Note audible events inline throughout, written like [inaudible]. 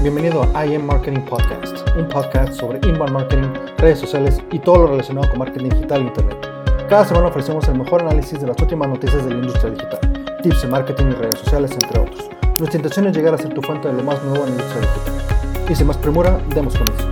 Bienvenido a IM Marketing Podcast, un podcast sobre inbound marketing, redes sociales y todo lo relacionado con marketing digital e internet. Cada semana ofrecemos el mejor análisis de las últimas noticias de la industria digital, tips de marketing y redes sociales, entre otros. Nuestra intención es llegar a ser tu fuente de lo más nuevo en la industria digital. Y sin más premura, demos comienzo.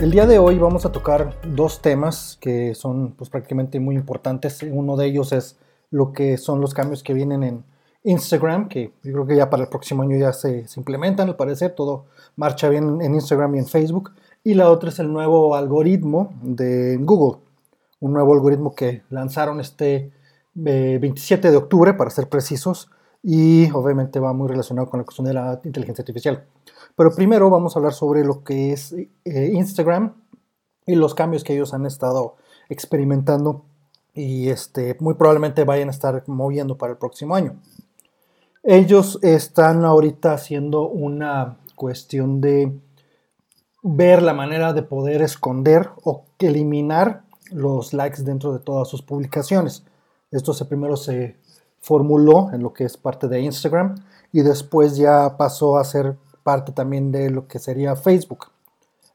El día de hoy vamos a tocar dos temas que son pues, prácticamente muy importantes. Uno de ellos es lo que son los cambios que vienen en Instagram, que yo creo que ya para el próximo año ya se, implementan, al parecer, todo marcha bien en Instagram y en Facebook. Y la otra es el nuevo algoritmo de Google, un nuevo algoritmo que lanzaron este 27 eh, de octubre, para ser precisos, y obviamente va muy relacionado con la cuestión de la inteligencia artificial. Pero primero vamos a hablar sobre lo que es eh, Instagram y los cambios que ellos han estado experimentando y este, muy probablemente vayan a estar moviendo para el próximo año. Ellos están ahorita haciendo una cuestión de ver la manera de poder esconder o eliminar los likes dentro de todas sus publicaciones. Esto se, primero se formuló en lo que es parte de Instagram y después ya pasó a ser parte también de lo que sería Facebook.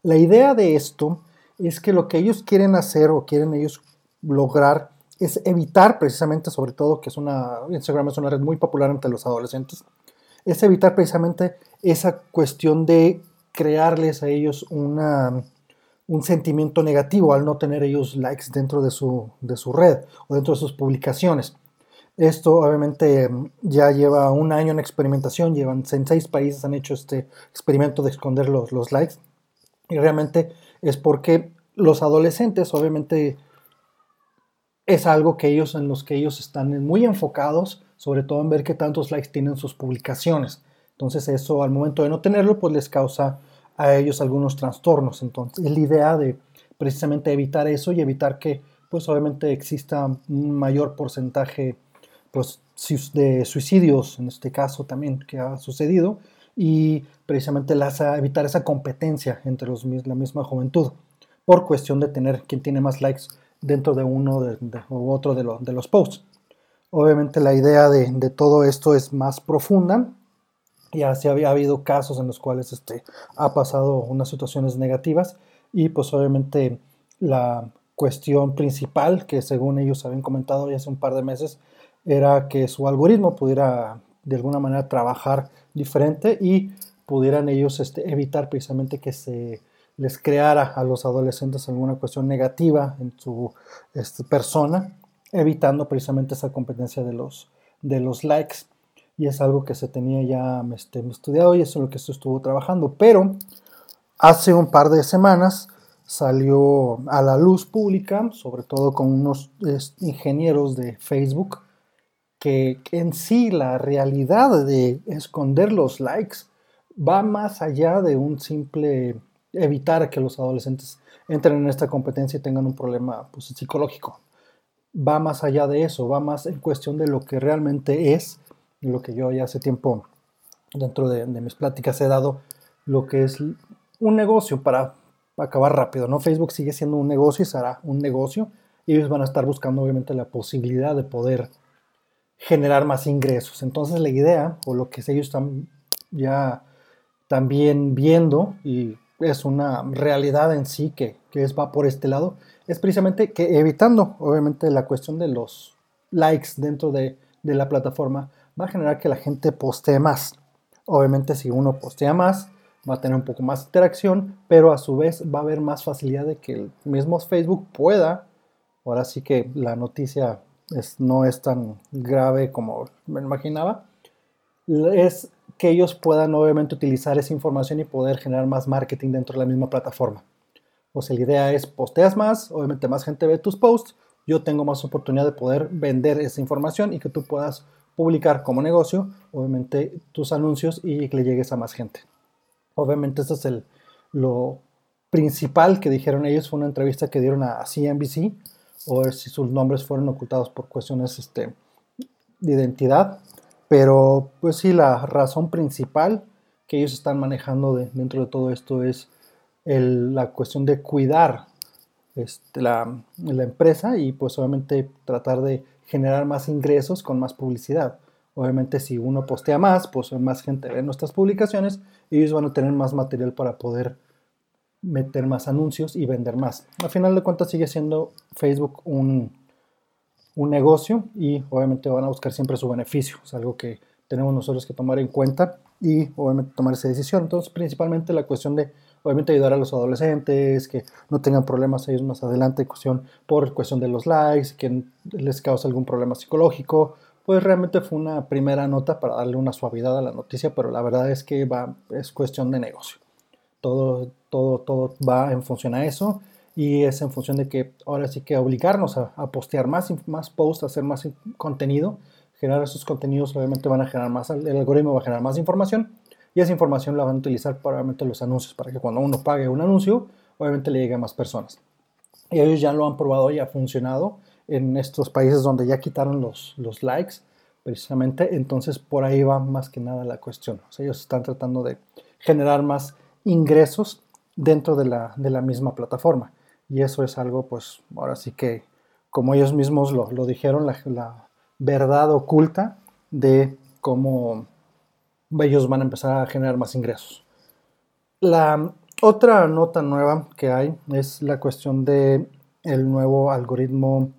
La idea de esto es que lo que ellos quieren hacer o quieren ellos lograr es evitar precisamente, sobre todo que es una, Instagram es una red muy popular entre los adolescentes, es evitar precisamente esa cuestión de crearles a ellos una, un sentimiento negativo al no tener ellos likes dentro de su, de su red o dentro de sus publicaciones. Esto obviamente ya lleva un año en experimentación, llevan en seis países han hecho este experimento de esconder los, los likes y realmente es porque los adolescentes obviamente es algo que ellos, en los que ellos están muy enfocados, sobre todo en ver qué tantos likes tienen sus publicaciones. Entonces eso al momento de no tenerlo, pues les causa a ellos algunos trastornos. Entonces es la idea de precisamente evitar eso y evitar que pues obviamente exista un mayor porcentaje pues, de suicidios, en este caso también que ha sucedido, y precisamente evitar esa competencia entre los, la misma juventud por cuestión de tener quien tiene más likes dentro de uno de, u otro de, los posts. Obviamente la idea de, todo esto es más profunda. Ya se había habido casos en los cuales este, ha pasado unas situaciones negativas y pues obviamente la cuestión principal que según ellos habían comentado ya hace un par de meses era que su algoritmo pudiera de alguna manera trabajar diferente y pudieran ellos este, evitar precisamente que se les creara a los adolescentes alguna cuestión negativa en su este, persona, evitando precisamente esa competencia de los, de los likes. Y es algo que se tenía ya este, estudiado y eso es lo que se estuvo trabajando. Pero hace un par de semanas salió a la luz pública, sobre todo con unos ingenieros de Facebook, que en sí la realidad de esconder los likes va más allá de un simple evitar que los adolescentes entren en esta competencia y tengan un problema pues, psicológico. Va más allá de eso, va más en cuestión de lo que realmente es, lo que yo ya hace tiempo dentro de, mis pláticas he dado, lo que es un negocio para acabar rápido, ¿no? Facebook sigue siendo un negocio y será un negocio y ellos van a estar buscando obviamente la posibilidad de poder generar más ingresos. Entonces la idea o lo que ellos están ya también viendo y es una realidad en sí que, es, va por este lado, es precisamente que evitando, obviamente, la cuestión de los likes dentro de, la plataforma, va a generar que la gente postee más. Obviamente, si uno postea más, va a tener un poco más interacción, pero a su vez va a haber más facilidad de que el mismo Facebook pueda, ahora sí que la noticia no es tan grave como me imaginaba, es que ellos puedan obviamente utilizar esa información y poder generar más marketing dentro de la misma plataforma. O sea, la idea es posteas más, obviamente más gente ve tus posts, yo tengo más oportunidad de poder vender esa información y que tú puedas publicar como negocio, obviamente tus anuncios y que le llegues a más gente. Obviamente eso es el, lo principal que dijeron ellos, fue una entrevista que dieron a CNBC, o ver si sus nombres fueron ocultados por cuestiones este, de identidad, pero pues sí, la razón principal que ellos están manejando dentro de todo esto es la cuestión de cuidar este, la, empresa y pues obviamente tratar de generar más ingresos con más publicidad. Obviamente si uno postea más, pues más gente ve nuestras publicaciones y ellos van a tener más material para poder meter más anuncios y vender más. Al final de cuentas sigue siendo Facebook un, un negocio y obviamente van a buscar siempre su beneficio. Es algo que tenemos nosotros que tomar en cuenta y obviamente tomar esa decisión. Entonces principalmente la cuestión de obviamente ayudar a los adolescentes, que no tengan problemas ellos más adelante, cuestión, por cuestión de los likes, que les causa algún problema psicológico, pues realmente fue una primera nota para darle una suavidad a la noticia, pero la verdad es que va, es cuestión de negocio. Todo, todo, todo va en función a eso y es en función de que ahora sí que obligarnos a, postear más, más posts, a hacer más contenido, generar esos contenidos obviamente van a generar más, el algoritmo va a generar más información y esa información la van a utilizar para obviamente los anuncios, para que cuando uno pague un anuncio, obviamente le llegue a más personas. Y ellos ya lo han probado y ha funcionado en estos países donde ya quitaron los, los likes, precisamente. Entonces, por ahí va más que nada la cuestión. ellos están tratando de generar más ingresos dentro de la, de la misma plataforma. Y eso es algo, pues, ahora sí que, como ellos mismos lo, lo dijeron, la, verdad oculta de cómo ellos van a empezar a generar más ingresos. La otra nota nueva que hay es la cuestión de el nuevo algoritmo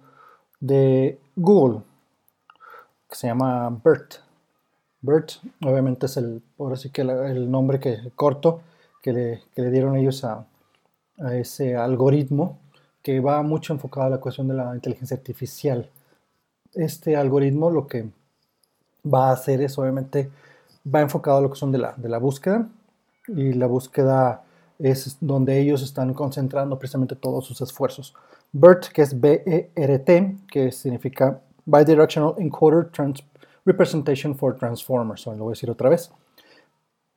de Google, que se llama BERT. BERT, obviamente, es el, ahora sí que el nombre que, corto que le, que le dieron ellos a, a, ese algoritmo que va mucho enfocado a la cuestión de la inteligencia artificial. Este algoritmo lo que va a hacer es, obviamente, va enfocado a lo que son de la, de la búsqueda y la búsqueda es donde ellos están concentrando precisamente todos sus esfuerzos. BERT, que es B-E-R-T, que significa Bidirectional Encoder Representation for Transformers. lo voy a decir otra vez.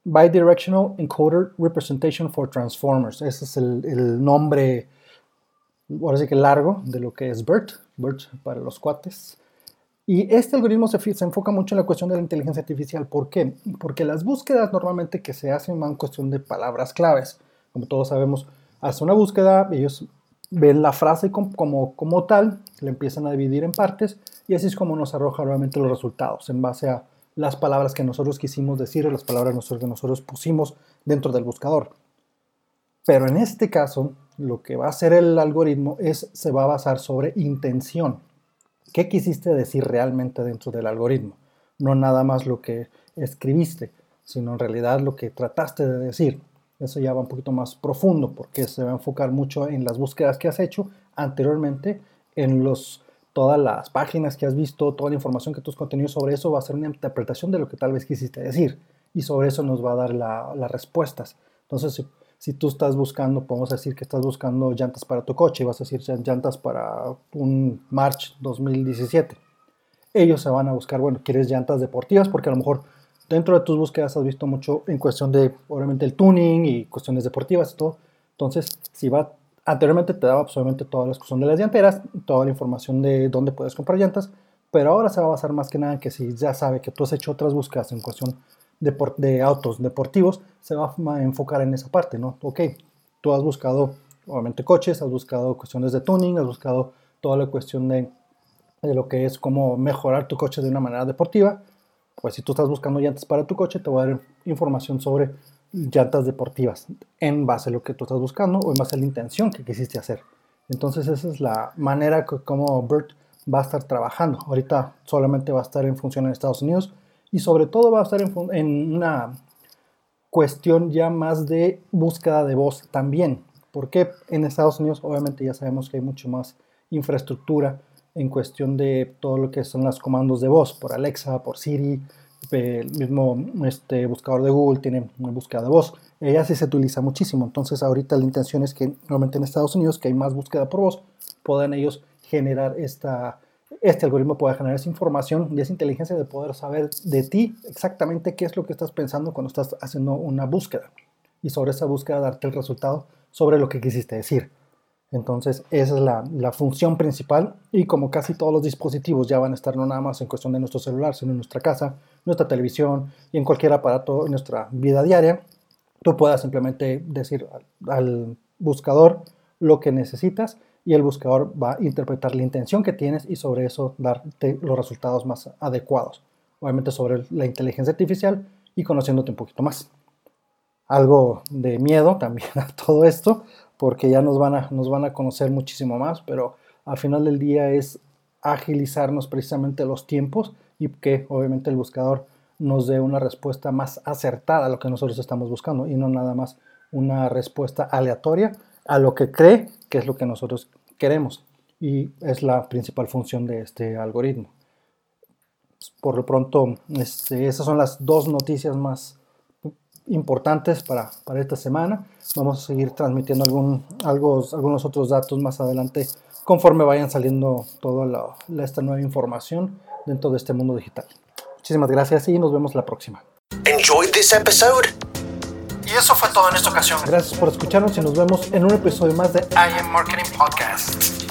Bidirectional Encoder Representation for Transformers. Ese es el, nombre, ahora sí que largo, de lo que es BERT. BERT para los cuates. Y este algoritmo se, se, enfoca mucho en la cuestión de la inteligencia artificial. ¿Por qué? Porque las búsquedas normalmente que se hacen van en cuestión de palabras claves. Como todos sabemos, hace una búsqueda, ellos ven la frase como, como, tal, la empiezan a dividir en partes y así es como nos arroja nuevamente los resultados en base a las palabras que nosotros quisimos decir o las palabras que nosotros pusimos dentro del buscador. Pero en este caso, lo que va a hacer el algoritmo es se va a basar sobre intención. ¿Qué quisiste decir realmente dentro del algoritmo? No nada más lo que escribiste, sino en realidad lo que trataste de decir. Eso ya va un poquito más profundo porque se va a enfocar mucho en las búsquedas que has hecho anteriormente, en los, todas las páginas que has visto, toda la información que tus contenidos sobre eso va a ser una interpretación de lo que tal vez quisiste decir y sobre eso nos va a dar las respuestas. Entonces, si, si, tú estás buscando, podemos decir que estás buscando llantas para tu coche y vas a decir llantas para un March 2017. Ellos se van a buscar, bueno, quieres llantas deportivas porque a lo mejor dentro de tus búsquedas has visto mucho en cuestión de, obviamente, el tuning y cuestiones deportivas y todo. Entonces, si va, anteriormente te daba, obviamente, todas las cuestiones de las llanteras, toda la información de dónde puedes comprar llantas, pero ahora se va a basar más que nada en que si ya sabe que tú has hecho otras búsquedas en cuestión de, de autos deportivos, se va a enfocar en esa parte, ¿no? Ok, tú has buscado, obviamente, coches, has buscado cuestiones de tuning, has buscado toda la cuestión de, de lo que es cómo mejorar tu coche de una manera deportiva, pues si tú estás buscando llantas para tu coche, te voy a dar información sobre llantas deportivas en base a lo que tú estás buscando o en base a la intención que quisiste hacer. Entonces esa es la manera como BERT va a estar trabajando. Ahorita solamente va a estar en función en Estados Unidos y sobre todo va a estar en, en una cuestión ya más de búsqueda de voz también. Porque en Estados Unidos obviamente ya sabemos que hay mucho más infraestructura en cuestión de todo lo que son los comandos de voz, por Alexa, por Siri, el mismo este, buscador de Google tiene una búsqueda de voz. Ella sí se utiliza muchísimo. Entonces ahorita la intención es que normalmente en Estados Unidos, que hay más búsqueda por voz, puedan ellos generar esta, este algoritmo pueda generar esa información y esa inteligencia de poder saber de ti exactamente qué es lo que estás pensando cuando estás haciendo una búsqueda. Y sobre esa búsqueda darte el resultado sobre lo que quisiste decir. Entonces, esa es la, función principal y como casi todos los dispositivos ya van a estar no nada más en cuestión de nuestro celular, sino en nuestra casa, nuestra televisión y en cualquier aparato en nuestra vida diaria, tú puedas simplemente decir al, buscador lo que necesitas y el buscador va a interpretar la intención que tienes y sobre eso darte los resultados más adecuados. obviamente sobre la inteligencia artificial y conociéndote un poquito más. Algo de miedo también [laughs] a todo esto, porque ya nos van a, nos van a conocer muchísimo más, pero al final del día es agilizarnos precisamente los tiempos y que obviamente el buscador nos dé una respuesta más acertada a lo que nosotros estamos buscando y no nada más una respuesta aleatoria a lo que cree que es lo que nosotros queremos. Y es la principal función de este algoritmo. Por lo pronto, este, esas son las dos noticias más importantes para, para, esta semana. Vamos a seguir transmitiendo algún, algo, algunos otros datos más adelante conforme vayan saliendo toda la, esta nueva información dentro de este mundo digital. Muchísimas gracias y nos vemos la próxima. Enjoy this episode. Y eso fue todo en esta ocasión. Gracias por escucharnos y nos vemos en un episodio más de I Am Marketing Podcast.